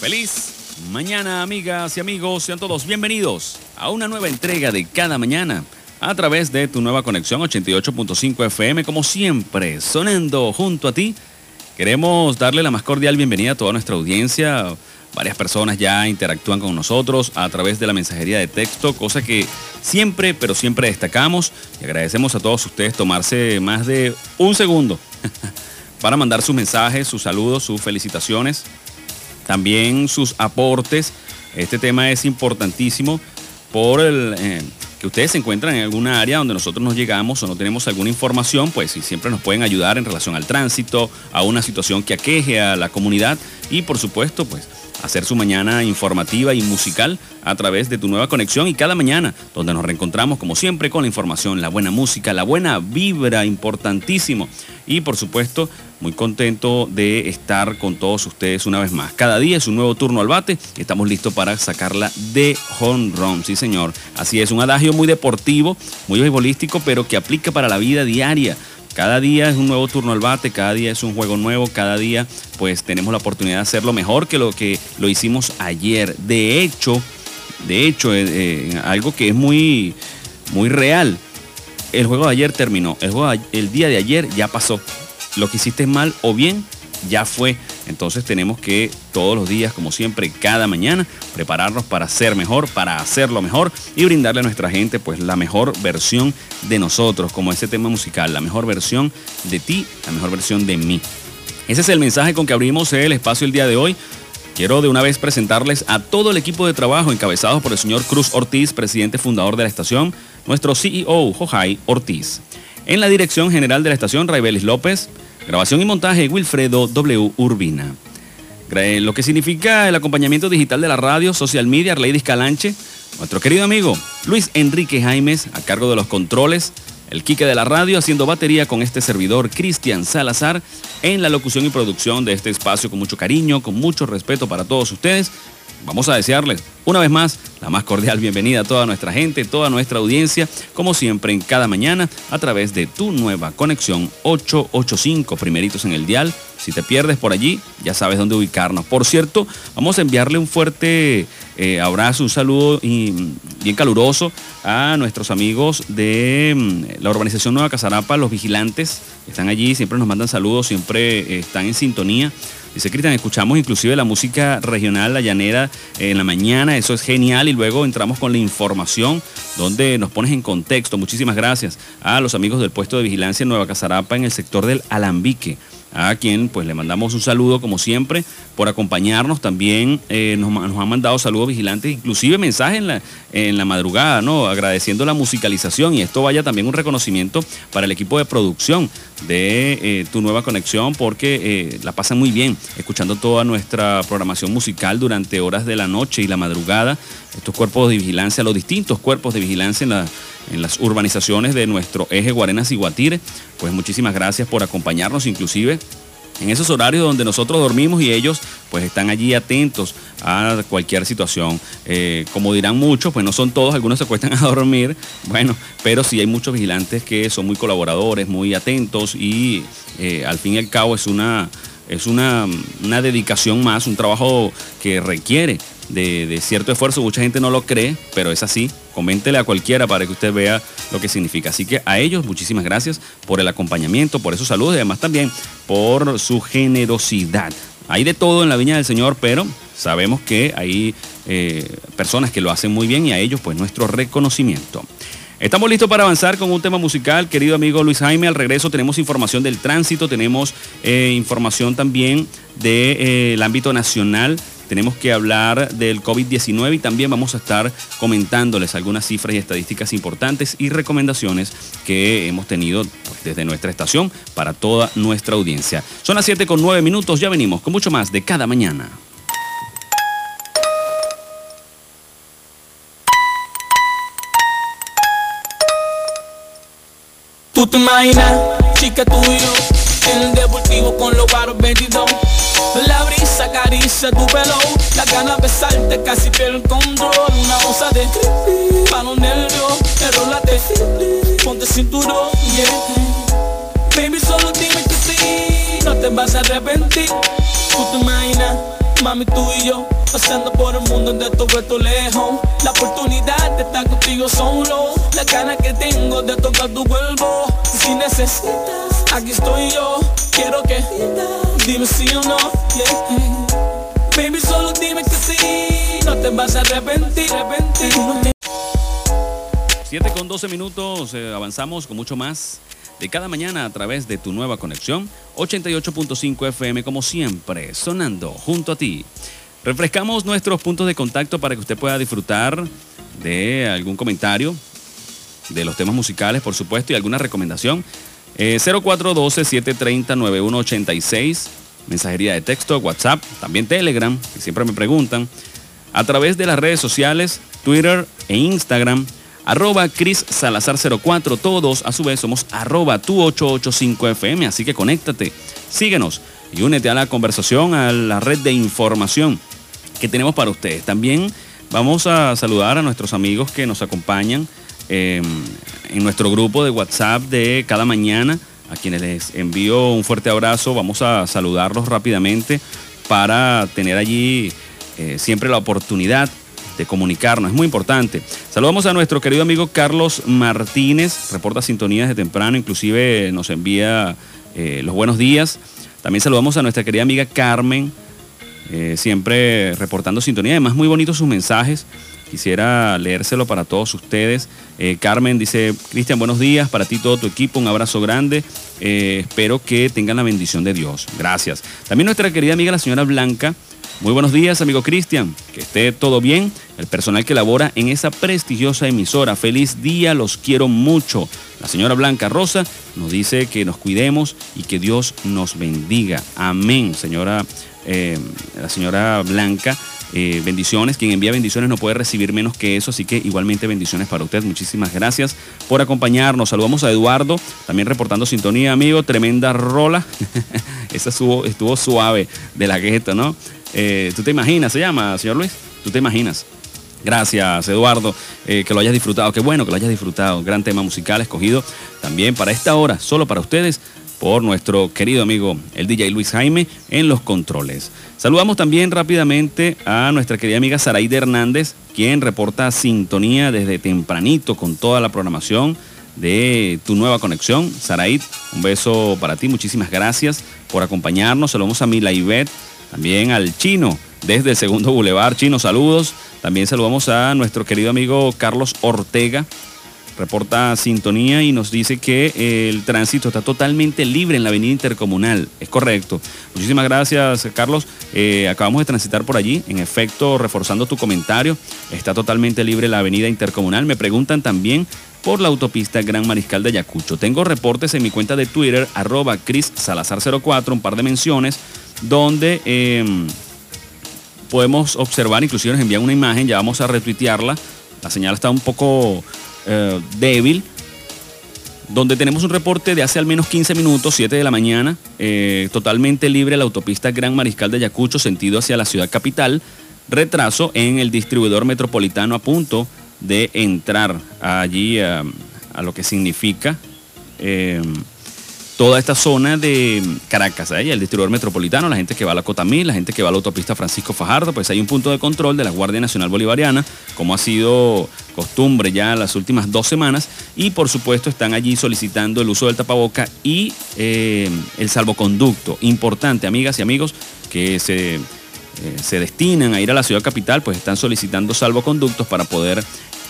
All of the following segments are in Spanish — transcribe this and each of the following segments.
Feliz mañana, amigas y amigos. Sean todos bienvenidos a una nueva entrega de cada mañana a través de tu nueva conexión 88.5 FM, como siempre, sonando junto a ti. Queremos darle la más cordial bienvenida a toda nuestra audiencia. Varias personas ya interactúan con nosotros a través de la mensajería de texto, cosa que siempre, pero siempre destacamos y agradecemos a todos ustedes tomarse más de un segundo para mandar sus mensajes, sus saludos, sus felicitaciones, también sus aportes. Este tema es importantísimo por el... Eh, que ustedes se encuentran en alguna área donde nosotros nos llegamos o no tenemos alguna información, pues si siempre nos pueden ayudar en relación al tránsito, a una situación que aqueje a la comunidad y por supuesto, pues hacer su mañana informativa y musical a través de tu nueva conexión y cada mañana donde nos reencontramos como siempre con la información, la buena música, la buena vibra, importantísimo. Y por supuesto, muy contento de estar con todos ustedes una vez más. Cada día es un nuevo turno al bate y estamos listos para sacarla de home run. Sí, señor. Así es, un adagio muy deportivo, muy beisbolístico, pero que aplica para la vida diaria. Cada día es un nuevo turno al bate, cada día es un juego nuevo, cada día pues tenemos la oportunidad de hacerlo mejor que lo que lo hicimos ayer. De hecho, de hecho, eh, eh, algo que es muy, muy real, el juego de ayer terminó, el, el día de ayer ya pasó. Lo que hiciste mal o bien ya fue. Entonces tenemos que todos los días, como siempre, cada mañana, prepararnos para ser mejor, para hacerlo mejor y brindarle a nuestra gente pues la mejor versión de nosotros, como ese tema musical, la mejor versión de ti, la mejor versión de mí. Ese es el mensaje con que abrimos el espacio el día de hoy. Quiero de una vez presentarles a todo el equipo de trabajo encabezados por el señor Cruz Ortiz, presidente fundador de la estación, nuestro CEO, Jojai Ortiz. En la dirección general de la estación, Raibelis López, Grabación y montaje Wilfredo W. Urbina. Lo que significa el acompañamiento digital de la radio, social media, Lady Calanche. Nuestro querido amigo Luis Enrique Jaimes a cargo de los controles. El Quique de la radio haciendo batería con este servidor Cristian Salazar en la locución y producción de este espacio con mucho cariño, con mucho respeto para todos ustedes. Vamos a desearles una vez más la más cordial bienvenida a toda nuestra gente, toda nuestra audiencia, como siempre en cada mañana a través de tu nueva conexión 885, primeritos en el dial. Si te pierdes por allí, ya sabes dónde ubicarnos. Por cierto, vamos a enviarle un fuerte eh, abrazo, un saludo y, bien caluroso a nuestros amigos de mm, la urbanización Nueva Casarapa, los vigilantes, están allí, siempre nos mandan saludos, siempre eh, están en sintonía Dice Cristian, escuchamos inclusive la música regional, la llanera, en la mañana, eso es genial. Y luego entramos con la información donde nos pones en contexto. Muchísimas gracias a los amigos del puesto de vigilancia en Nueva Casarapa en el sector del Alambique a quien pues le mandamos un saludo como siempre por acompañarnos. También eh, nos, han mandado saludos vigilantes, inclusive mensajes en la, en la madrugada, ¿no? Agradeciendo la musicalización y esto vaya también un reconocimiento para el equipo de producción de eh, tu nueva conexión porque eh, la pasan muy bien escuchando toda nuestra programación musical durante horas de la noche y la madrugada. Estos cuerpos de vigilancia, los distintos cuerpos de vigilancia en en las urbanizaciones de nuestro eje Guarenas y Guatire. Pues muchísimas gracias por acompañarnos, inclusive en esos horarios donde nosotros dormimos y ellos pues están allí atentos a cualquier situación. Eh, como dirán muchos, pues no son todos, algunos se cuestan a dormir, bueno, pero sí hay muchos vigilantes que son muy colaboradores, muy atentos y eh, al fin y al cabo es una, es una, una dedicación más, un trabajo que requiere de, cierto esfuerzo. Mucha gente no lo cree, pero es así. Coméntele a cualquiera para que usted vea lo que significa. Así que a ellos muchísimas gracias por el acompañamiento, por esos saludos y además también por su generosidad. Hay de todo en la viña del Señor, pero sabemos que hay eh, personas que lo hacen muy bien y a ellos pues nuestro reconocimiento. Estamos listos para avanzar con un tema musical, querido amigo Luis Jaime. Al regreso tenemos información del tránsito, tenemos eh, información también del de, eh, ámbito nacional tenemos que hablar del COVID-19 y también vamos a estar comentándoles algunas cifras y estadísticas importantes y recomendaciones que hemos tenido desde nuestra estación para toda nuestra audiencia. Son las 7 con 9 minutos, ya venimos con mucho más de cada mañana. Tú te imaginas, chica, tú el deportivo con los baros 22 La brisa acaricia tu pelo La gana de besarte casi pierde el control Una onza de Pa' los nervios Enrólate Ponte cinturón yeah. Baby solo dime que sí No te vas a arrepentir Tú te imaginas Mami, tú y yo, pasando por el mundo de todo esto lejos. La oportunidad de estar contigo solo. La gana que tengo de tocar tu cuerpo. Si necesitas, aquí estoy yo. Quiero que dime si o no. Baby, solo dime que sí. No te vas a arrepentir, arrepentir. 7 con 12 minutos, eh, avanzamos con mucho más de cada mañana a través de tu nueva conexión 88.5 FM como siempre, sonando junto a ti. Refrescamos nuestros puntos de contacto para que usted pueda disfrutar de algún comentario, de los temas musicales, por supuesto, y alguna recomendación. 0412-730-9186, eh, mensajería de texto, WhatsApp, también Telegram, que siempre me preguntan, a través de las redes sociales, Twitter e Instagram, arroba Cris Salazar 04. Todos a su vez somos arroba tu 885FM, así que conéctate, síguenos y únete a la conversación, a la red de información que tenemos para ustedes. También vamos a saludar a nuestros amigos que nos acompañan em, en nuestro grupo de WhatsApp de cada mañana, a quienes les envío un fuerte abrazo. Vamos a saludarlos rápidamente para tener allí eh, siempre la oportunidad de comunicarnos. Es muy importante. Saludamos a nuestro querido amigo Carlos Martínez, reporta sintonías de temprano, inclusive nos envía eh, los buenos días. También saludamos a nuestra querida amiga Carmen, eh, siempre reportando sintonía. Además, muy bonitos sus mensajes. Quisiera leérselo para todos ustedes. Eh, Carmen dice, Cristian, buenos días, para ti todo tu equipo, un abrazo grande. espero que tengan la bendición de Dios. Gracias. También nuestra querida amiga la señora Blanca muy buenos días, amigo Cristian. Que esté todo bien. El personal que labora en esa prestigiosa emisora. Feliz día, los quiero mucho. La señora Blanca Rosa nos dice que nos cuidemos y que Dios nos bendiga. Amén, señora, eh, la señora Blanca. Eh, bendiciones, quien envía bendiciones no puede recibir menos que eso, así que igualmente bendiciones para usted. Muchísimas gracias por acompañarnos. Saludamos a Eduardo, también reportando sintonía, amigo. Tremenda rola. Esa estuvo, estuvo suave de la gueta, ¿no? Eh, ¿Tú te imaginas? ¿Se llama, señor Luis? ¿Tú te imaginas? Gracias, Eduardo, eh, que lo hayas disfrutado. Qué bueno que lo hayas disfrutado. Gran tema musical escogido también para esta hora, solo para ustedes, por nuestro querido amigo el DJ Luis Jaime en los controles. Saludamos también rápidamente a nuestra querida amiga Saraide Hernández, quien reporta sintonía desde tempranito con toda la programación de tu nueva conexión. Saraid, un beso para ti, muchísimas gracias por acompañarnos. Saludamos a Mila Ivette también al chino desde el segundo Boulevard. Chino, saludos. También saludamos a nuestro querido amigo Carlos Ortega. Reporta sintonía y nos dice que el tránsito está totalmente libre en la avenida intercomunal. Es correcto. Muchísimas gracias, Carlos. Eh, acabamos de transitar por allí. En efecto, reforzando tu comentario, está totalmente libre la avenida intercomunal. Me preguntan también por la autopista Gran Mariscal de Ayacucho. Tengo reportes en mi cuenta de Twitter, arroba Cris Salazar 04, un par de menciones donde em, podemos observar, inclusive nos envían una imagen, ya vamos a retuitearla, la señal está un poco eh, débil, donde tenemos un reporte de hace al menos 15 minutos, 7 de la mañana, eh, totalmente libre la autopista Gran Mariscal de Ayacucho, sentido hacia la ciudad capital, retraso en el distribuidor metropolitano a punto de entrar allí a, lo que significa toda esta zona de Caracas, ¿eh? el distribuidor metropolitano, la gente que va a la Cotamil, la gente que va a la autopista Francisco Fajardo, pues hay un punto de control de la Guardia Nacional Bolivariana, como ha sido costumbre ya las últimas dos semanas, y por supuesto están allí solicitando el uso del tapaboca y eh, el salvoconducto. Importante, amigas y amigos, que se, eh, se destinan a ir a la ciudad capital, pues están solicitando salvoconductos para poder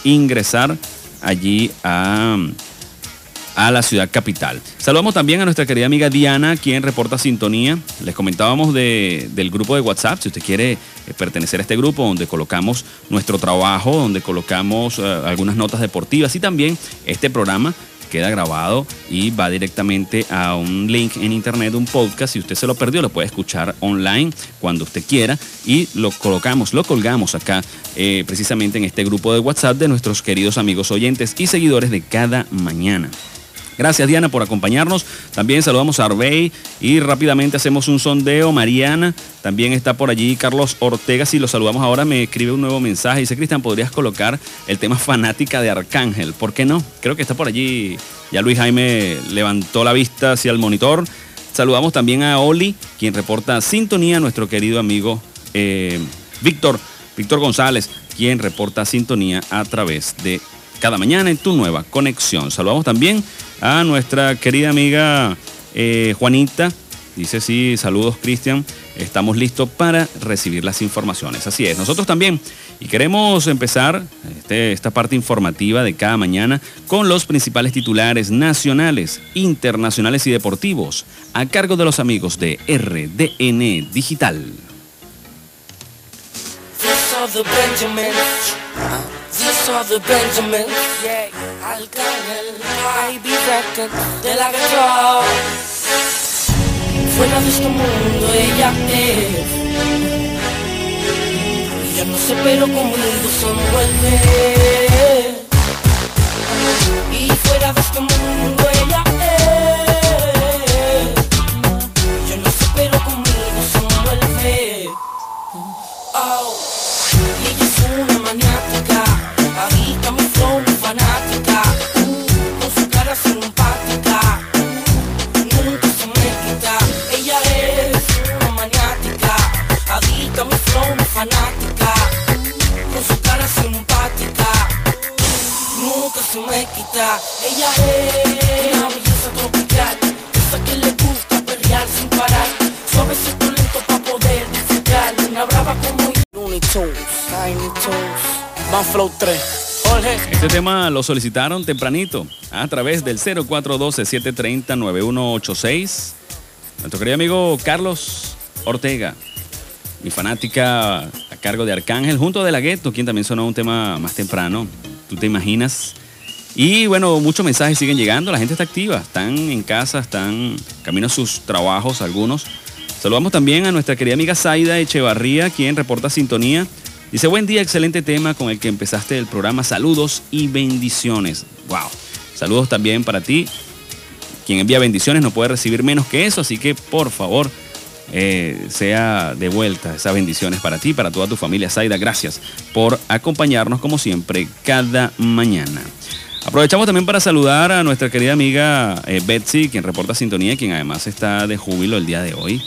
ingresar allí a a la ciudad capital. Saludamos también a nuestra querida amiga Diana, quien reporta sintonía. Les comentábamos del grupo de WhatsApp, si usted quiere eh, pertenecer a este grupo donde colocamos nuestro trabajo, donde colocamos eh, algunas notas deportivas y también este programa queda grabado y va directamente a un link en internet, un podcast. Si usted se lo perdió, lo puede escuchar online cuando usted quiera y lo colocamos, lo colgamos acá eh, precisamente en este grupo de WhatsApp de nuestros queridos amigos oyentes y seguidores de cada mañana. Gracias Diana por acompañarnos. También saludamos a Arbey y rápidamente hacemos un sondeo. Mariana también está por allí. Carlos Ortega, si lo saludamos ahora, me escribe un nuevo mensaje. Dice, Cristian, ¿podrías colocar el tema fanática de Arcángel? ¿Por qué no? Creo que está por allí. Ya Luis Jaime levantó la vista hacia el monitor. Saludamos también a Oli, quien reporta sintonía, nuestro querido amigo eh, Víctor, Víctor González, quien reporta sintonía a través de cada mañana en tu nueva conexión. Saludamos también a nuestra querida amiga eh, Juanita. Dice sí, saludos Cristian, estamos listos para recibir las informaciones. Así es, nosotros también. Y queremos empezar este, esta parte informativa de cada mañana con los principales titulares nacionales, internacionales y deportivos a cargo de los amigos de RDN Digital. Of the Benjamin, yeah, Arcángel, Ivy Record, de la guerra. Fuera de este mundo ella es. Ella no se pero conmigo se envuelve. Y fuera de este mundo ella fanática Con su cara simpática Nunca se me quita. Ella es una belleza tropical Esa que le gusta perrear sin parar Suavecito lento para poder disfrutar. Una brava como Looney Tunes, Tiny Tunes Flow 3. Este tema lo solicitaron tempranito a través del 0412-730-9186. Nuestro querido amigo Carlos Ortega, mi fanática a cargo de Arcángel, junto de la Gueto, quien también sonó un tema más temprano. ¿Tú te imaginas? Y bueno, muchos mensajes siguen llegando, la gente está activa, están en casa, están camino a sus trabajos algunos. Saludamos también a nuestra querida amiga Zaida Echevarría, quien reporta sintonía Dice, buen día, excelente tema con el que empezaste el programa. Saludos y bendiciones. Wow. Saludos también para ti. Quien envía bendiciones no puede recibir menos que eso, así que por favor, eh, sea de vuelta esas bendiciones para ti, para toda tu familia. Zaida, gracias por acompañarnos como siempre cada mañana. Aprovechamos también para saludar a nuestra querida amiga eh, Betsy, quien reporta sintonía, quien además está de júbilo el día de hoy.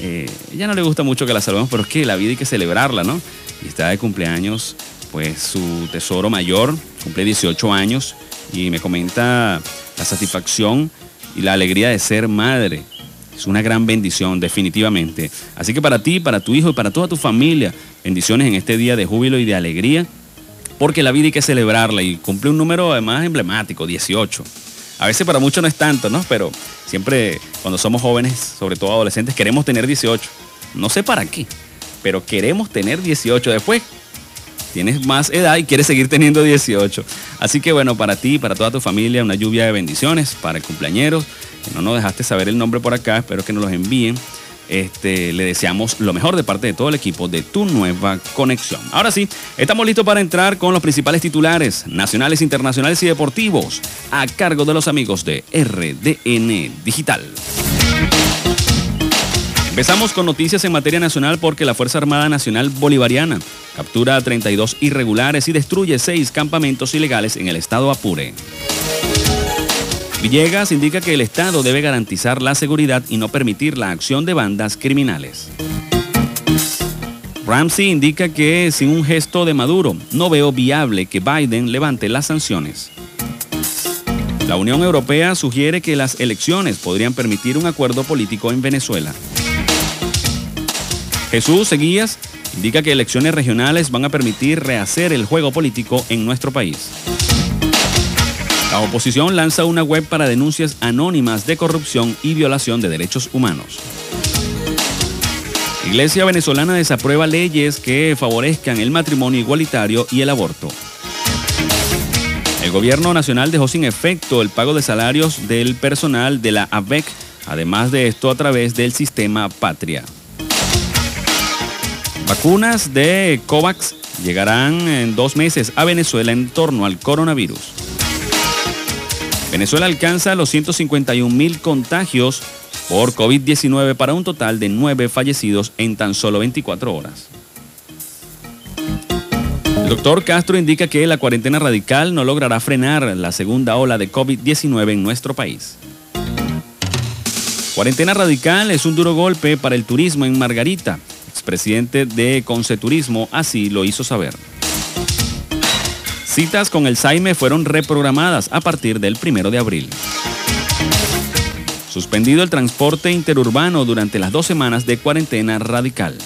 Eh, ella no le gusta mucho que la saludemos, pero es que la vida hay que celebrarla, ¿no? y está de cumpleaños, pues su tesoro mayor, cumple 18 años y me comenta la satisfacción y la alegría de ser madre. Es una gran bendición, definitivamente. Así que para ti, para tu hijo y para toda tu familia, bendiciones en este día de júbilo y de alegría, porque la vida hay que celebrarla y cumple un número además emblemático, 18. A veces para muchos no es tanto, ¿no? Pero siempre cuando somos jóvenes, sobre todo adolescentes, queremos tener 18. No sé para qué, pero queremos tener 18 después. Tienes más edad y quieres seguir teniendo 18. Así que bueno, para ti, para toda tu familia, una lluvia de bendiciones para el cumpleañero. No nos dejaste saber el nombre por acá, espero que nos los envíen. Este, le deseamos lo mejor de parte de todo el equipo de tu nueva conexión. Ahora sí, estamos listos para entrar con los principales titulares nacionales, internacionales y deportivos a cargo de los amigos de RDN Digital. Empezamos con noticias en materia nacional porque la Fuerza Armada Nacional Bolivariana captura a 32 irregulares y destruye seis campamentos ilegales en el estado Apure. Villegas indica que el Estado debe garantizar la seguridad y no permitir la acción de bandas criminales. Ramsey indica que sin un gesto de Maduro no veo viable que Biden levante las sanciones. La Unión Europea sugiere que las elecciones podrían permitir un acuerdo político en Venezuela. Jesús Seguías indica que elecciones regionales van a permitir rehacer el juego político en nuestro país. La oposición lanza una web para denuncias anónimas de corrupción y violación de derechos humanos. Iglesia venezolana desaprueba leyes que favorezcan el matrimonio igualitario y el aborto. El gobierno nacional dejó sin efecto el pago de salarios del personal de la ABEC, además de esto a través del sistema Patria. Vacunas de COVAX llegarán en dos meses a Venezuela en torno al coronavirus. Venezuela alcanza los 151 mil contagios por COVID-19 para un total de nueve fallecidos en tan solo 24 horas. El doctor Castro indica que la cuarentena radical no logrará frenar la segunda ola de COVID-19 en nuestro país. Cuarentena radical es un duro golpe para el turismo en Margarita expresidente de Conceturismo, así lo hizo saber. Citas con el Saime fueron reprogramadas a partir del primero de abril. Suspendido el transporte interurbano durante las dos semanas de cuarentena radical.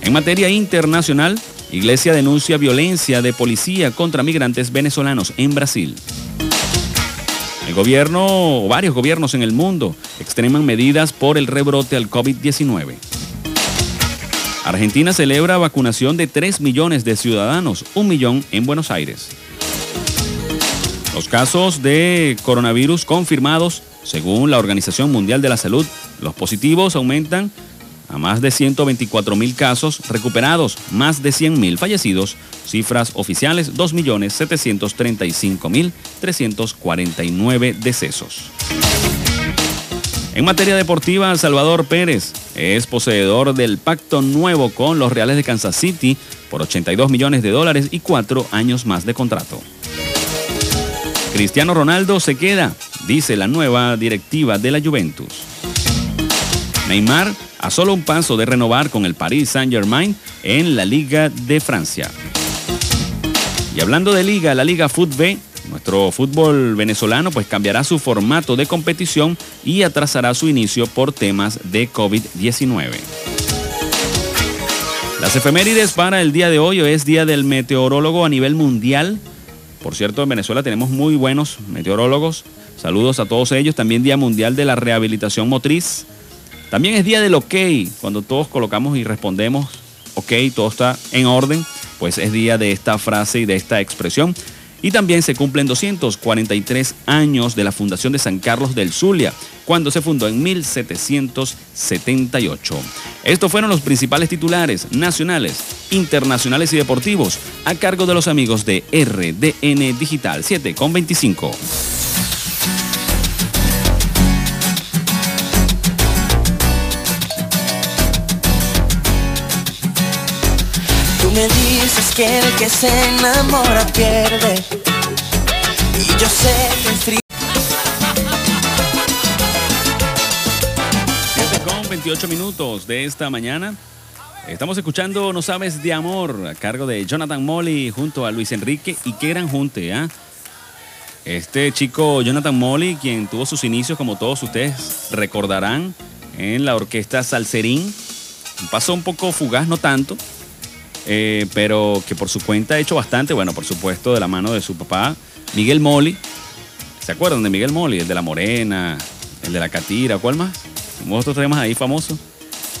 En materia internacional, Iglesia denuncia violencia de policía contra migrantes venezolanos en Brasil. El gobierno o varios gobiernos en el mundo extreman medidas por el rebrote al COVID-19. Argentina celebra vacunación de 3 millones de ciudadanos, un millón en Buenos Aires. Los casos de coronavirus confirmados, según la Organización Mundial de la Salud, los positivos aumentan a más de 124 mil casos recuperados, más de 100 mil fallecidos, cifras oficiales 2.735.349 decesos. En materia deportiva, Salvador Pérez es poseedor del pacto nuevo con los Reales de Kansas City por 82 millones de dólares y cuatro años más de contrato. Cristiano Ronaldo se queda, dice la nueva directiva de la Juventus. Neymar a solo un paso de renovar con el Paris Saint-Germain en la Liga de Francia. Y hablando de liga, la Liga Fútbol, nuestro fútbol venezolano pues cambiará su formato de competición y atrasará su inicio por temas de COVID-19. Las efemérides para el día de hoy es Día del Meteorólogo a nivel mundial. Por cierto, en Venezuela tenemos muy buenos meteorólogos. Saludos a todos ellos. También Día Mundial de la Rehabilitación Motriz. También es día del ok, cuando todos colocamos y respondemos ok, todo está en orden, pues es día de esta frase y de esta expresión. Y también se cumplen 243 años de la fundación de San Carlos del Zulia, cuando se fundó en 1778. Estos fueron los principales titulares nacionales, internacionales y deportivos a cargo de los amigos de RDN Digital 7 con 25. me dices que el que se enamora pierde. Y yo sé que el frío. con 28 minutos de esta mañana. Estamos escuchando No Sabes de Amor a cargo de Jonathan Molly junto a Luis Enrique y qué gran junte, ¿ah? Este chico Jonathan Molly, quien tuvo sus inicios, como todos ustedes recordarán, en la orquesta Salserín. Pasó un poco fugaz, no tanto, eh, pero que por su cuenta ha hecho bastante, bueno, por supuesto, de la mano de su papá, Miguel Moli. ¿Se acuerdan de Miguel Moli? El de la Morena, el de la Catira, ¿cuál más? Otros temas ahí famosos.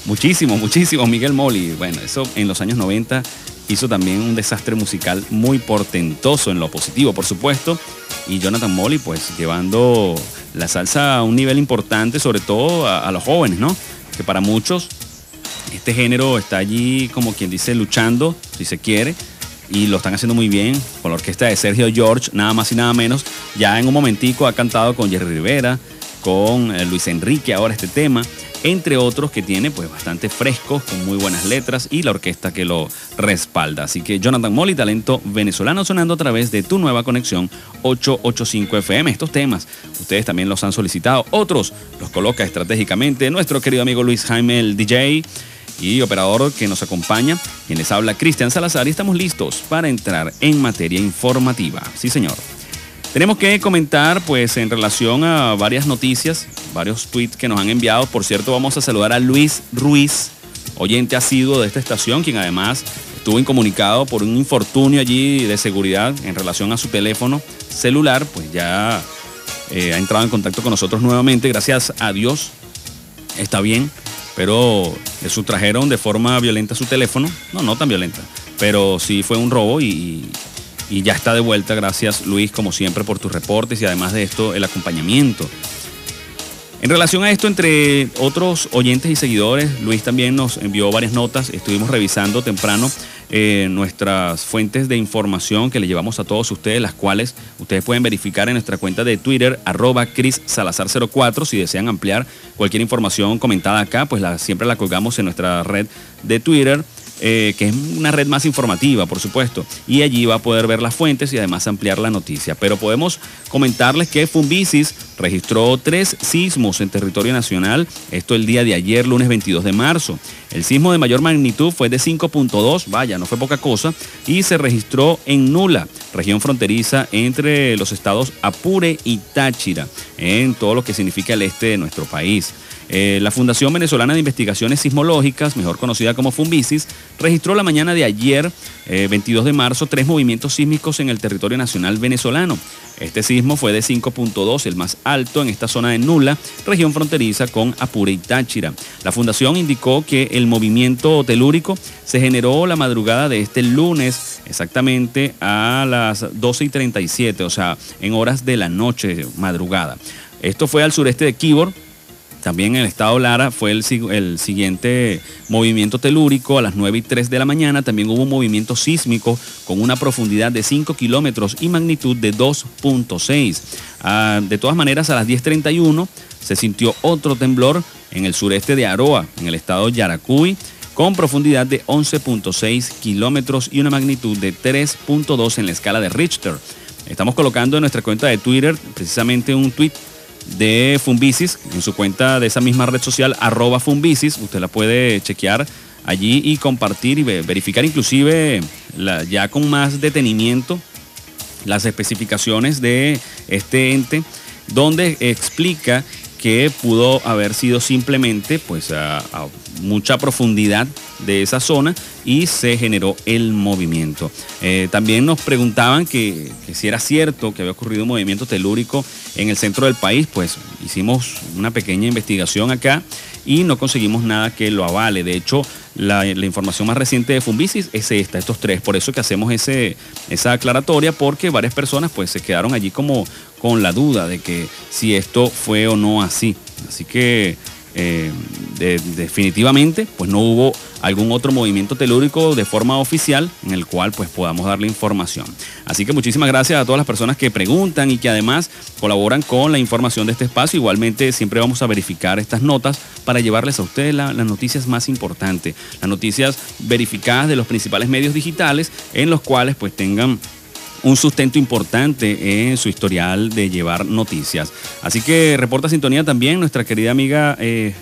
Muchísimo, muchísimo, Miguel Moli. Bueno, eso en los años 90 hizo también un desastre musical muy portentoso en lo positivo, por supuesto. Y Jonathan Molly, pues llevando la salsa a un nivel importante, sobre todo a los jóvenes, ¿no? Que para muchos este género está allí, como quien dice, luchando, si se quiere, y lo están haciendo muy bien con la orquesta de Sergio George, nada más y nada menos. Ya en un momentico ha cantado con Jerry Rivera, con eh, Luis Enrique ahora este tema, entre otros que tiene pues bastante frescos, con muy buenas letras y la orquesta que lo respalda. Así que Jonathan Molly, talento venezolano sonando a través de tu nueva conexión 885 FM. Estos temas ustedes también los han solicitado, otros los coloca estratégicamente nuestro querido amigo Luis Jaime, el DJ y operador que nos acompaña, quien les habla Cristian Salazar y estamos listos para entrar en materia informativa. Sí, señor. Tenemos que comentar pues en relación a varias noticias, varios tweets que nos han enviado. Por cierto, vamos a saludar a Luis Ruiz, oyente asiduo de esta estación, quien además estuvo incomunicado por un infortunio allí de seguridad en relación a su teléfono celular, pues ya eh, ha entrado en contacto con nosotros nuevamente, gracias a Dios, está bien pero le sustrajeron de forma violenta su teléfono. No, no tan violenta, pero sí fue un robo y, ya está de vuelta. Gracias Luis, como siempre, por tus reportes y además de esto, el acompañamiento. En relación a esto, entre otros oyentes y seguidores, Luis también nos envió varias notas. Estuvimos revisando temprano eh, nuestras fuentes de información que le llevamos a todos ustedes, las cuales ustedes pueden verificar en nuestra cuenta de Twitter, arroba Cris Salazar04. Si desean ampliar cualquier información comentada acá, pues siempre la colgamos en nuestra red de Twitter. Eh, que es una red más informativa, por supuesto, y allí va a poder ver las fuentes y además ampliar la noticia. Pero podemos comentarles que Fumbicis registró tres sismos en territorio nacional, esto el día de ayer, lunes 22 de marzo. El sismo de mayor magnitud fue de 5.2, vaya, no fue poca cosa, y se registró en Nula, región fronteriza entre los estados Apure y Táchira, en todo lo que significa el este de nuestro país. Eh, la Fundación Venezolana de Investigaciones Sismológicas, mejor conocida como Fumbicis, registró la mañana de ayer, 22 eh, de marzo, tres movimientos sísmicos en el territorio nacional venezolano. Este sismo fue de 5.2, el más alto en esta zona de Nula, región fronteriza con Apure y Táchira. La fundación indicó que el movimiento telúrico se generó la madrugada de este lunes, exactamente a las 12 y 37, o sea, en horas de la noche madrugada. Esto fue al sureste de Kibor, también en el estado Lara fue el, siguiente movimiento telúrico a las 9 y 3 de la mañana. También hubo un movimiento sísmico con una profundidad de 5 kilómetros y magnitud de 2.6. Ah, de todas maneras, a las 10.31 se sintió otro temblor en el sureste de Aroa, en el estado Yaracuy, con profundidad de 11.6 kilómetros y una magnitud de 3.2 en la escala de Richter. Estamos colocando en nuestra cuenta de Twitter precisamente un tweet de Fumbicis en su cuenta de esa misma red social, arroba Fumbicis. Usted la puede chequear allí y compartir y verificar inclusive ya con más detenimiento las especificaciones de este ente, donde explica que pudo haber sido simplemente pues a, mucha profundidad de esa zona y se generó el movimiento. Eh, también nos preguntaban que, si era cierto que había ocurrido un movimiento telúrico en el centro del país, pues hicimos una pequeña investigación acá y no conseguimos nada que lo avale. De hecho, la, información más reciente de Fumbicis es esta, estos tres. Por eso que hacemos ese, esa aclaratoria, porque varias personas pues se quedaron allí como con la duda de que si esto fue o no así. Así que eh, definitivamente pues no hubo algún otro movimiento telúrico de forma oficial en el cual pues podamos darle información. Así que muchísimas gracias a todas las personas que preguntan y que además colaboran con la información de este espacio. Igualmente siempre vamos a verificar estas notas para llevarles a ustedes las noticias más importantes, las noticias verificadas de los principales medios digitales en los cuales pues tengan un sustento importante en su historial de llevar noticias. Así que reporta sintonía también nuestra querida amiga eh,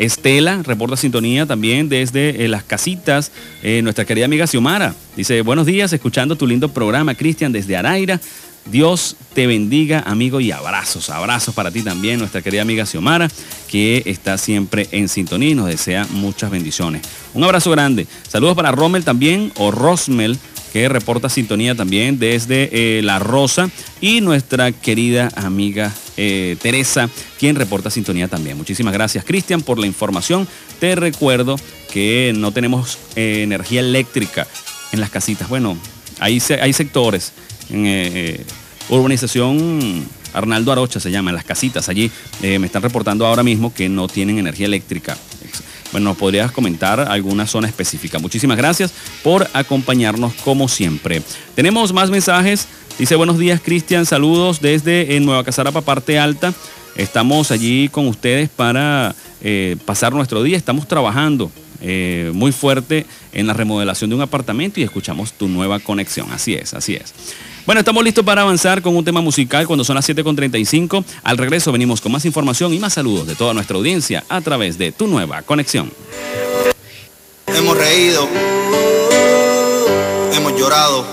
Estela, reporta sintonía también desde eh, las casitas, eh, nuestra querida amiga Xiomara. Dice, buenos días, escuchando tu lindo programa, Cristian, desde Araira. Dios te bendiga, amigo, y abrazos, abrazos para ti también, nuestra querida amiga Xiomara, que está siempre en sintonía y nos desea muchas bendiciones. Un abrazo grande. Saludos para Rommel también, o Rosmel, que reporta sintonía también desde eh, La Rosa y nuestra querida amiga eh, Teresa, quien reporta sintonía también. Muchísimas gracias Cristian por la información. Te recuerdo que no tenemos eh, energía eléctrica en las casitas. Bueno, hay, hay sectores en urbanización Arnaldo Arocha se llama, en las casitas allí. me están reportando ahora mismo que no tienen energía eléctrica bueno, podrías comentar alguna zona específica. Muchísimas gracias por acompañarnos como siempre. Tenemos más mensajes. Dice buenos días Cristian, saludos desde en Nueva Casarapa, parte alta. Estamos allí con ustedes para eh, pasar nuestro día. Estamos trabajando eh, muy fuerte en la remodelación de un apartamento y escuchamos tu nueva conexión. Así es, así es. Bueno, estamos listos para avanzar con un tema musical cuando son las 7.35. Al regreso venimos con más información y más saludos de toda nuestra audiencia a través de tu nueva conexión. Hemos reído, hemos llorado,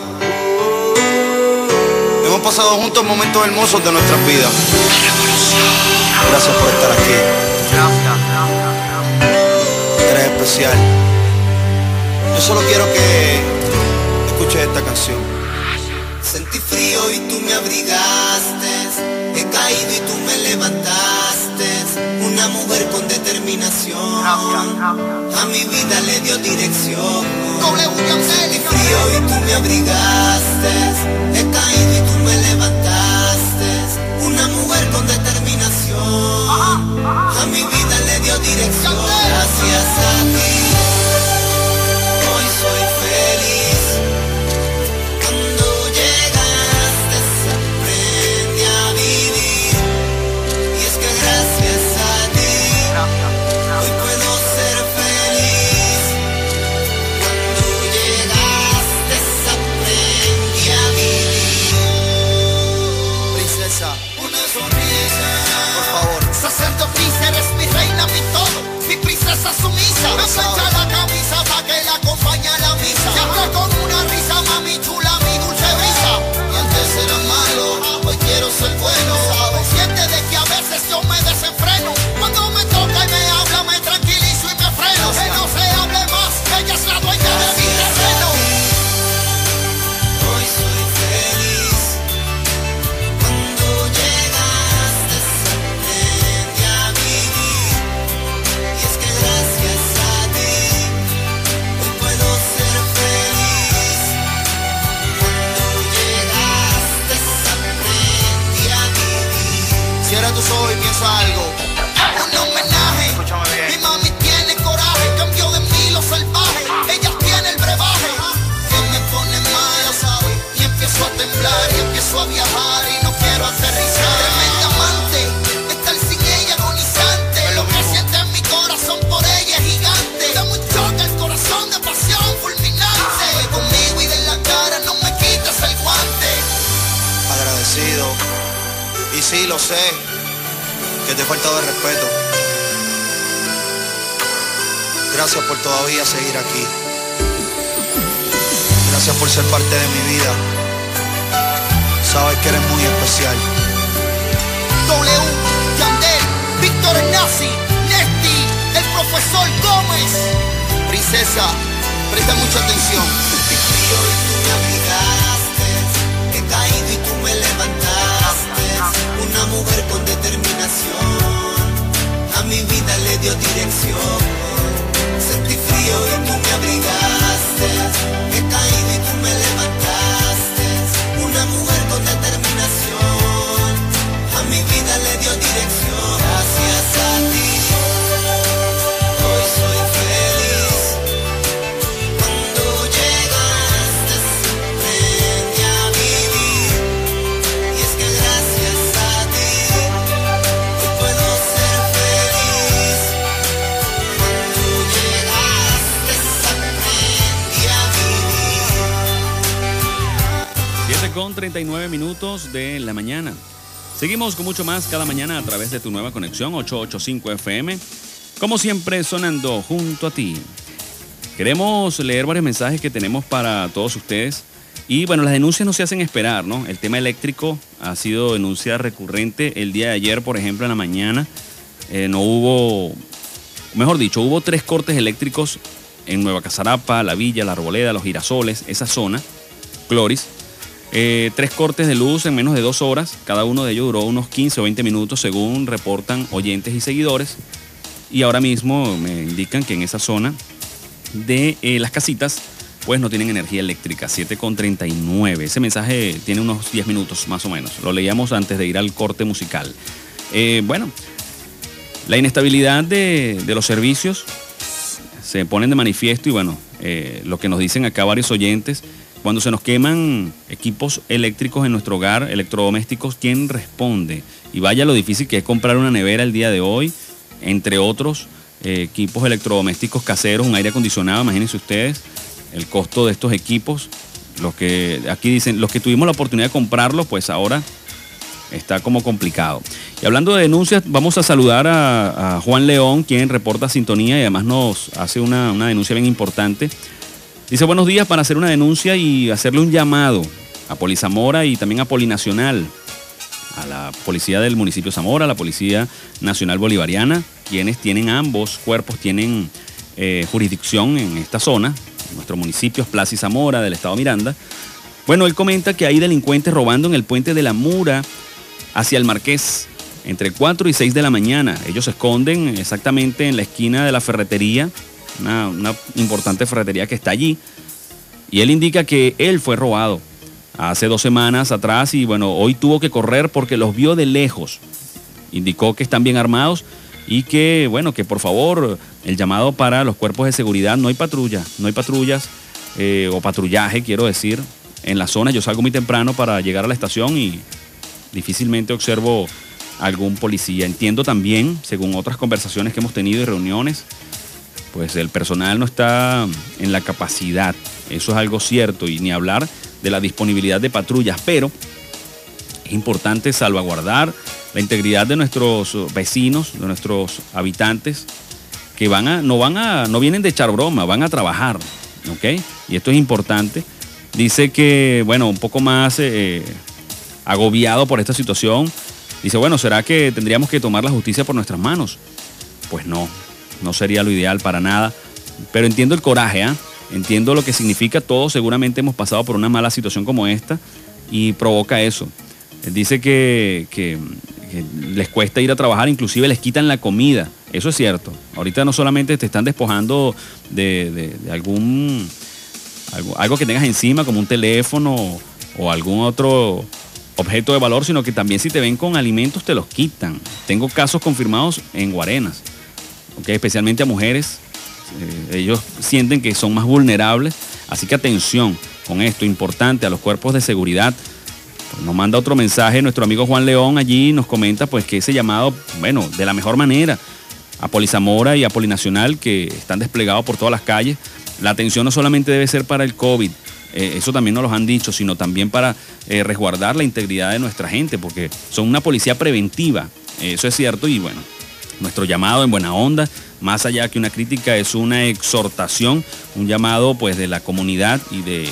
hemos pasado juntos momentos hermosos de nuestras vidas. Gracias por estar aquí. Eres especial. Yo solo quiero que escuches esta canción. Frío y tú me abrigaste. He caído y tú me levantaste. Una mujer con determinación. A mi vida le dio dirección. Sentí frío y tú me abrigaste. He caído y tú me levantaste. Una mujer con determinación. A mi vida le dio dirección. Gracias a ti. de tolo, vi princesa submissa. Não Gracias por todavía seguir aquí. Gracias por ser parte de mi vida. Sabes que eres muy especial. W, Yandel, Víctor Nazi, Nesti, el profesor Gómez. Princesa, presta mucha atención. Te frío y tú me abrigaste, he caído y tú me levantaste. Una mujer con determinación, a mi vida le dio dirección. Sentí frío y tú me abrigaste, he caído y con 39 minutos de la mañana. Seguimos con mucho más cada mañana a través de tu nueva conexión 885 FM. Como siempre, sonando junto a ti. Queremos leer varios mensajes que tenemos para todos ustedes. Y bueno, las denuncias no se hacen esperar, ¿no? El tema eléctrico ha sido denuncia recurrente. El día de ayer, por ejemplo, en la mañana, eh, no hubo, mejor dicho, hubo tres cortes eléctricos en Nueva Casarapa, La Villa, La Arboleda, Los Girasoles, esa zona, Cloris. Eh, tres cortes de luz en menos de dos horas. Cada uno de ellos duró unos 15 o 20 minutos, según reportan oyentes y seguidores. Y ahora mismo me indican que en esa zona de eh, las casitas, pues no tienen energía eléctrica. 7,39. Ese mensaje tiene unos 10 minutos más o menos. Lo leíamos antes de ir al corte musical. Eh, bueno, la inestabilidad de, los servicios se ponen de manifiesto y bueno, lo que nos dicen acá varios oyentes, cuando se nos queman equipos eléctricos en nuestro hogar, electrodomésticos, ¿quién responde? Y vaya lo difícil que es comprar una nevera el día de hoy, entre otros eh, equipos electrodomésticos caseros, un aire acondicionado, imagínense ustedes el costo de estos equipos. Los que aquí dicen, los que tuvimos la oportunidad de comprarlos, pues ahora está como complicado. Y hablando de denuncias, vamos a saludar a, a Juan León, quien reporta sintonía y además nos hace una, una denuncia bien importante. Dice buenos días para hacer una denuncia y hacerle un llamado a Polizamora y también a Polinacional, a la policía del municipio Zamora, a la Policía Nacional Bolivariana, quienes tienen ambos cuerpos, tienen eh, jurisdicción en esta zona, nuestro municipio es Plaza y Zamora del estado Miranda. Bueno, él comenta que hay delincuentes robando en el puente de la Mura hacia el Marqués entre 4 y 6 de la mañana. Ellos se esconden exactamente en la esquina de la ferretería, una, una importante ferretería que está allí. Y él indica que él fue robado hace dos semanas atrás y bueno, hoy tuvo que correr porque los vio de lejos. Indicó que están bien armados y que bueno, que por favor el llamado para los cuerpos de seguridad, no hay patrulla, no hay patrullas eh, o patrullaje, quiero decir, en la zona. Yo salgo muy temprano para llegar a la estación y difícilmente observo algún policía. Entiendo también, según otras conversaciones que hemos tenido y reuniones, pues el personal no está en la capacidad. Eso es algo cierto y ni hablar de la disponibilidad de patrullas, pero es importante salvaguardar la integridad de nuestros vecinos, de nuestros habitantes que van a, no van a, no vienen de echar broma, van a trabajar. ¿Ok? Y esto es importante. Dice que, bueno, un poco más eh, agobiado por esta situación. Dice, bueno, ¿será que tendríamos que tomar la justicia por nuestras manos? Pues no, no sería lo ideal para nada. Pero entiendo el coraje, ¿ah? Entiendo lo que significa. Todos seguramente hemos pasado por una mala situación como esta y provoca eso. Dice que, les cuesta ir a trabajar, inclusive les quitan la comida. Eso es cierto. Ahorita no solamente te están despojando de, algún algo, que tengas encima, como un teléfono o algún otro objeto de valor, sino que también si te ven con alimentos te los quitan. Tengo casos confirmados en Guarenas, especialmente a mujeres. Eh, ellos sienten que son más vulnerables, así que atención con esto, importante a los cuerpos de seguridad nos manda otro mensaje nuestro amigo Juan León allí nos comenta pues que ese llamado, bueno, de la mejor manera a Polizamora y a Polinacional que están desplegados por todas las calles. La atención no solamente debe ser para el COVID, eh, eso también nos lo han dicho, sino también para eh, resguardar la integridad de nuestra gente, porque son una policía preventiva, eso es cierto y bueno, nuestro llamado en buena onda más allá que una crítica, es una exhortación, un llamado pues de la comunidad y de,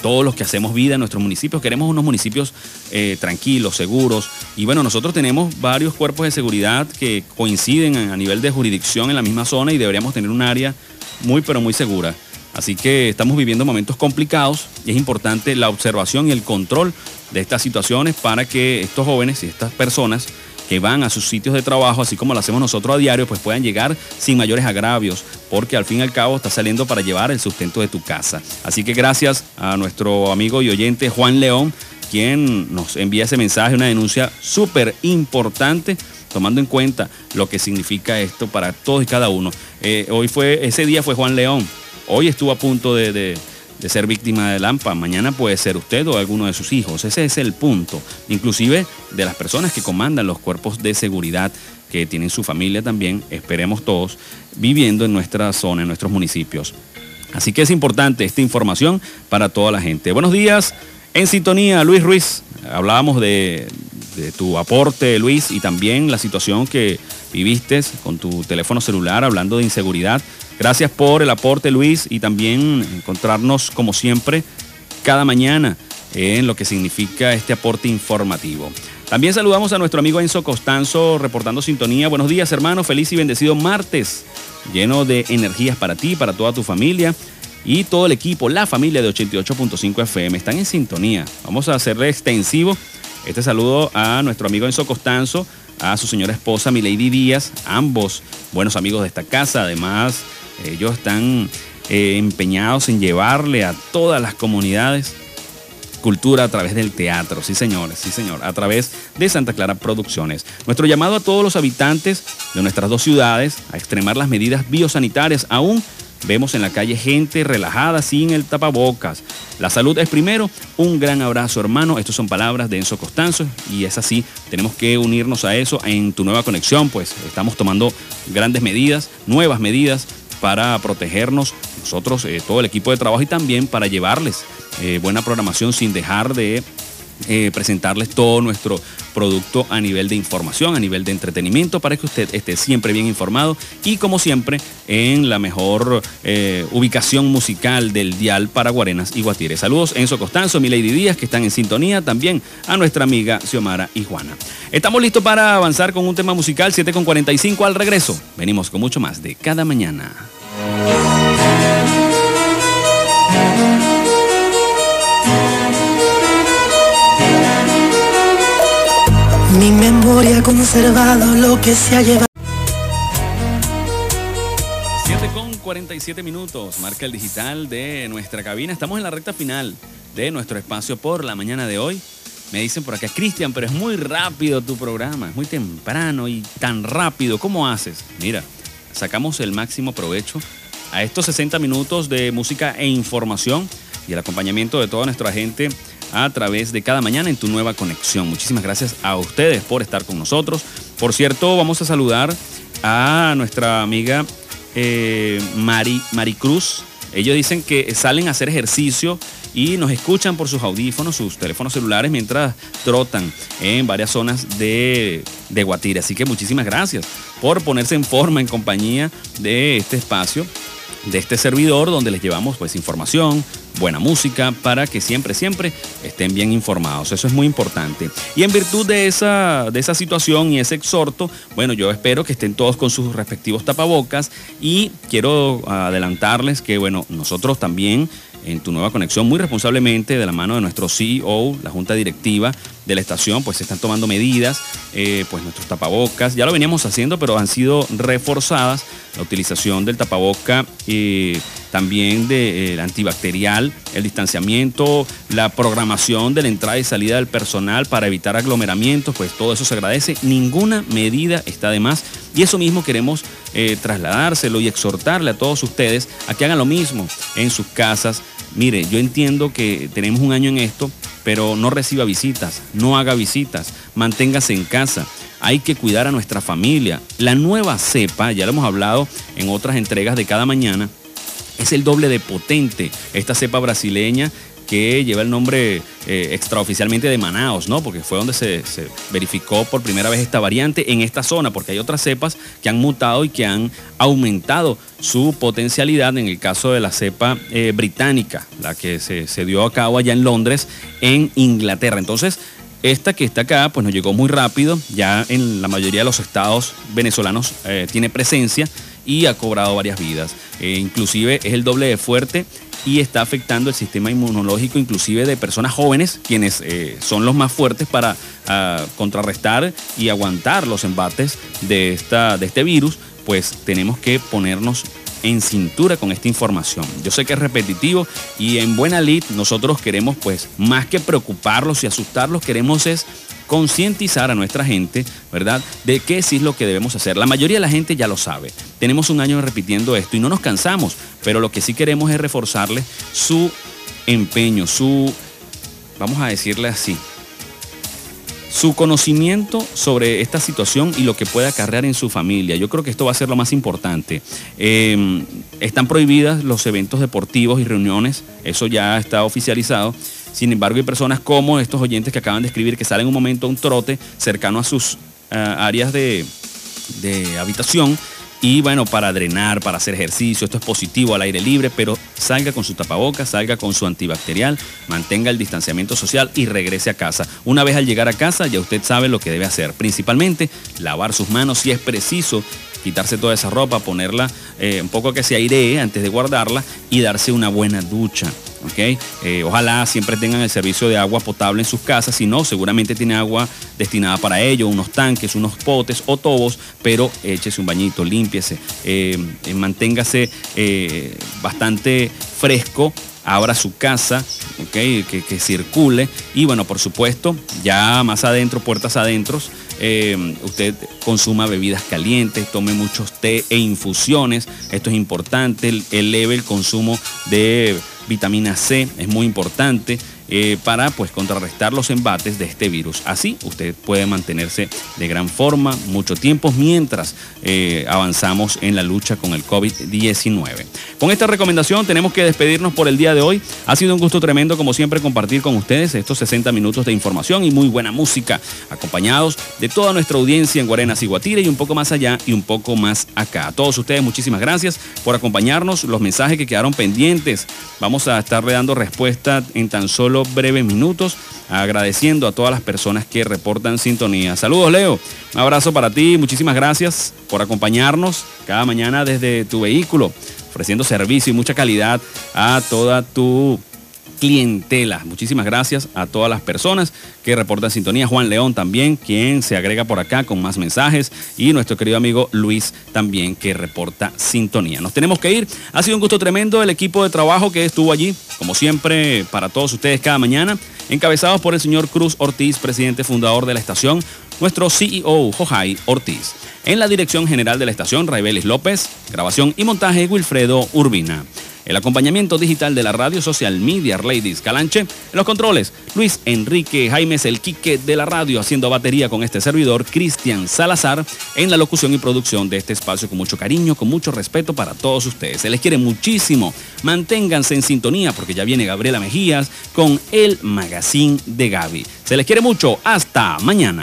todos los que hacemos vida en nuestros municipios. Queremos unos municipios eh, tranquilos, seguros. Y bueno, nosotros tenemos varios cuerpos de seguridad que coinciden a nivel de jurisdicción en la misma zona y deberíamos tener un área muy pero muy segura. Así que estamos viviendo momentos complicados y es importante la observación y el control de estas situaciones para que estos jóvenes y estas personas que van a sus sitios de trabajo, así como lo hacemos nosotros a diario, pues puedan llegar sin mayores agravios, porque al fin y al cabo está saliendo para llevar el sustento de tu casa. Así que gracias a nuestro amigo y oyente Juan León, quien nos envía ese mensaje, una denuncia súper importante tomando en cuenta lo que significa esto para todos y cada uno. Eh, hoy fue, ese día fue Juan León. Hoy estuvo a punto de de ser víctima de Lampa. Mañana puede ser usted o alguno de sus hijos. Ese es el punto. Inclusive de las personas que comandan los cuerpos de seguridad que tienen su familia también, esperemos todos, viviendo en nuestra zona, en nuestros municipios. Así que es importante esta información para toda la gente. Buenos días, en sintonía, Luis Ruiz. Hablábamos de, de tu aporte, Luis, y también la situación que viviste con tu teléfono celular, hablando de inseguridad. Gracias por el aporte, Luis, y también encontrarnos, como siempre, cada mañana en lo que significa este aporte informativo. También saludamos a nuestro amigo Enzo Costanzo reportando sintonía. Buenos días, hermano. Feliz y bendecido martes, lleno de energías para ti, para toda tu familia y todo el equipo, la familia de 88.5 FM. Están en sintonía. Vamos a hacerle extensivo este saludo a nuestro amigo Enzo Costanzo, a su señora esposa Milady Díaz, ambos buenos amigos de esta casa. Además, ellos están eh, empeñados en llevarle a todas las comunidades cultura a través del teatro, sí señores, sí señor, a través de Santa Clara Producciones. Nuestro llamado a todos los habitantes de nuestras dos ciudades a extremar las medidas biosanitarias aún Vemos en la calle gente relajada sin el tapabocas. La salud es primero. Un gran abrazo, hermano. Estas son palabras de Enzo Costanzo y es así. Tenemos que unirnos a eso en tu nueva conexión, pues estamos tomando grandes medidas, nuevas medidas para protegernos nosotros, eh, todo el equipo de trabajo y también para llevarles eh, buena programación sin dejar de eh, presentarles todo nuestro producto a nivel de información, a nivel de entretenimiento, para que usted esté siempre bien informado y como siempre en la mejor eh, ubicación musical del dial para Guarenas y Guatire. Saludos Enzo Costanzo, Milady Díaz, que están en sintonía, también a nuestra amiga Xiomara y Juana. Estamos listos para avanzar con un tema musical 7 con 45 al regreso. Venimos con mucho más de cada mañana. Mi memoria ha conservado lo que se ha llevado. 7 con 47 minutos, marca el digital de nuestra cabina. Estamos en la recta final de nuestro espacio por la mañana de hoy. Me dicen por acá, Cristian, pero es muy rápido tu programa, es muy temprano y tan rápido. ¿Cómo haces? Mira, sacamos el máximo provecho a estos 60 minutos de música e información y el acompañamiento de toda nuestra gente a través de cada mañana en tu nueva conexión. Muchísimas gracias a ustedes por estar con nosotros. Por cierto, vamos a saludar a nuestra amiga eh, Mari, Maricruz. Ellos dicen que salen a hacer ejercicio y nos escuchan por sus audífonos, sus teléfonos celulares mientras trotan en varias zonas de, de Guatire. Así que muchísimas gracias por ponerse en forma en compañía de este espacio de este servidor donde les llevamos pues información, buena música para que siempre, siempre estén bien informados. Eso es muy importante. Y en virtud de esa, de esa situación y ese exhorto, bueno, yo espero que estén todos con sus respectivos tapabocas y quiero adelantarles que, bueno, nosotros también en tu nueva conexión muy responsablemente de la mano de nuestro CEO, la junta directiva de la estación, pues se están tomando medidas, eh, pues nuestros tapabocas, ya lo veníamos haciendo, pero han sido reforzadas la utilización del tapaboca, y también del eh, antibacterial, el distanciamiento, la programación de la entrada y salida del personal para evitar aglomeramientos, pues todo eso se agradece, ninguna medida está de más y eso mismo queremos eh, trasladárselo y exhortarle a todos ustedes a que hagan lo mismo en sus casas. Mire, yo entiendo que tenemos un año en esto, pero no reciba visitas, no haga visitas, manténgase en casa. Hay que cuidar a nuestra familia. La nueva cepa, ya lo hemos hablado en otras entregas de cada mañana, es el doble de potente. Esta cepa brasileña que lleva el nombre eh, extraoficialmente de Manaos, ¿no? Porque fue donde se, verificó por primera vez esta variante en esta zona, porque hay otras cepas que han mutado y que han aumentado su potencialidad en el caso de la cepa eh, británica, la que se, dio a cabo allá en Londres, en Inglaterra. Entonces, esta que está acá, pues nos llegó muy rápido, ya en la mayoría de los estados venezolanos eh, tiene presencia y ha cobrado varias vidas. inclusive es el doble de fuerte y está afectando el sistema inmunológico inclusive de personas jóvenes, quienes eh, son los más fuertes para ah, contrarrestar y aguantar los embates de, esta, de este virus, pues tenemos que ponernos en cintura con esta información. Yo sé que es repetitivo y en buena lid nosotros queremos pues más que preocuparlos y asustarlos, queremos es concientizar a nuestra gente, ¿verdad?, de qué es lo que debemos hacer. La mayoría de la gente ya lo sabe. Tenemos un año repitiendo esto y no nos cansamos, pero lo que sí queremos es reforzarle su empeño, su, vamos a decirle así, su conocimiento sobre esta situación y lo que puede acarrear en su familia. Yo creo que esto va a ser lo más importante. Em, están prohibidas los eventos deportivos y reuniones, eso ya está oficializado. Sin embargo, hay personas como estos oyentes que acaban de escribir que salen un momento a un trote cercano a sus eh, áreas de, habitación y bueno, para drenar, para hacer ejercicio, esto es positivo al aire libre, pero salga con su tapabocas, salga con su antibacterial, mantenga el distanciamiento social y regrese a casa. Una vez al llegar a casa ya usted sabe lo que debe hacer, principalmente lavar sus manos si es preciso quitarse toda esa ropa, ponerla eh, un poco que se airee antes de guardarla y darse una buena ducha. ¿Okay? Eh, ojalá siempre tengan el servicio de agua potable en sus casas, si no, seguramente tiene agua destinada para ello, unos tanques, unos potes o tobos, pero échese un bañito, límpiese, eh, manténgase bastante fresco abra su casa, que, circule y bueno, por supuesto, ya más adentro, puertas adentro, eh, usted consuma bebidas calientes, tome muchos té e infusiones, esto es importante, eleve el consumo de vitamina C, es muy importante. Eh, para pues contrarrestar los embates de este virus. Así usted puede mantenerse de gran forma mucho tiempo mientras eh, avanzamos en la lucha con el COVID-19. Con esta recomendación tenemos que despedirnos por el día de hoy. Ha sido un gusto tremendo como siempre compartir con ustedes estos 60 minutos de información y muy buena música acompañados de toda nuestra audiencia en Guarenas y Guatire y un poco más allá y un poco más acá. A todos ustedes muchísimas gracias por acompañarnos. Los mensajes que quedaron pendientes vamos a estarle dando respuesta en tan solo breves minutos agradeciendo a todas las personas que reportan sintonía. Saludos Leo, un abrazo para ti, muchísimas gracias por acompañarnos cada mañana desde tu vehículo, ofreciendo servicio y mucha calidad a toda tu clientela. Muchísimas gracias a todas las personas que reportan sintonía. Juan León también, quien se agrega por acá con más mensajes. Y nuestro querido amigo Luis también, que reporta sintonía. Nos tenemos que ir. Ha sido un gusto tremendo el equipo de trabajo que estuvo allí, como siempre, para todos ustedes cada mañana, encabezados por el señor Cruz Ortiz, presidente fundador de la estación, nuestro CEO, Jojai Ortiz. En la dirección general de la estación, Raibelis López, grabación y montaje, Wilfredo Urbina. El acompañamiento digital de la radio social Media Ladies Calanche. En los controles, Luis Enrique Jaimes el Quique de la radio haciendo batería con este servidor, Cristian Salazar, en la locución y producción de este espacio con mucho cariño, con mucho respeto para todos ustedes. Se les quiere muchísimo. Manténganse en sintonía porque ya viene Gabriela Mejías con el Magazine de Gaby. Se les quiere mucho. Hasta mañana.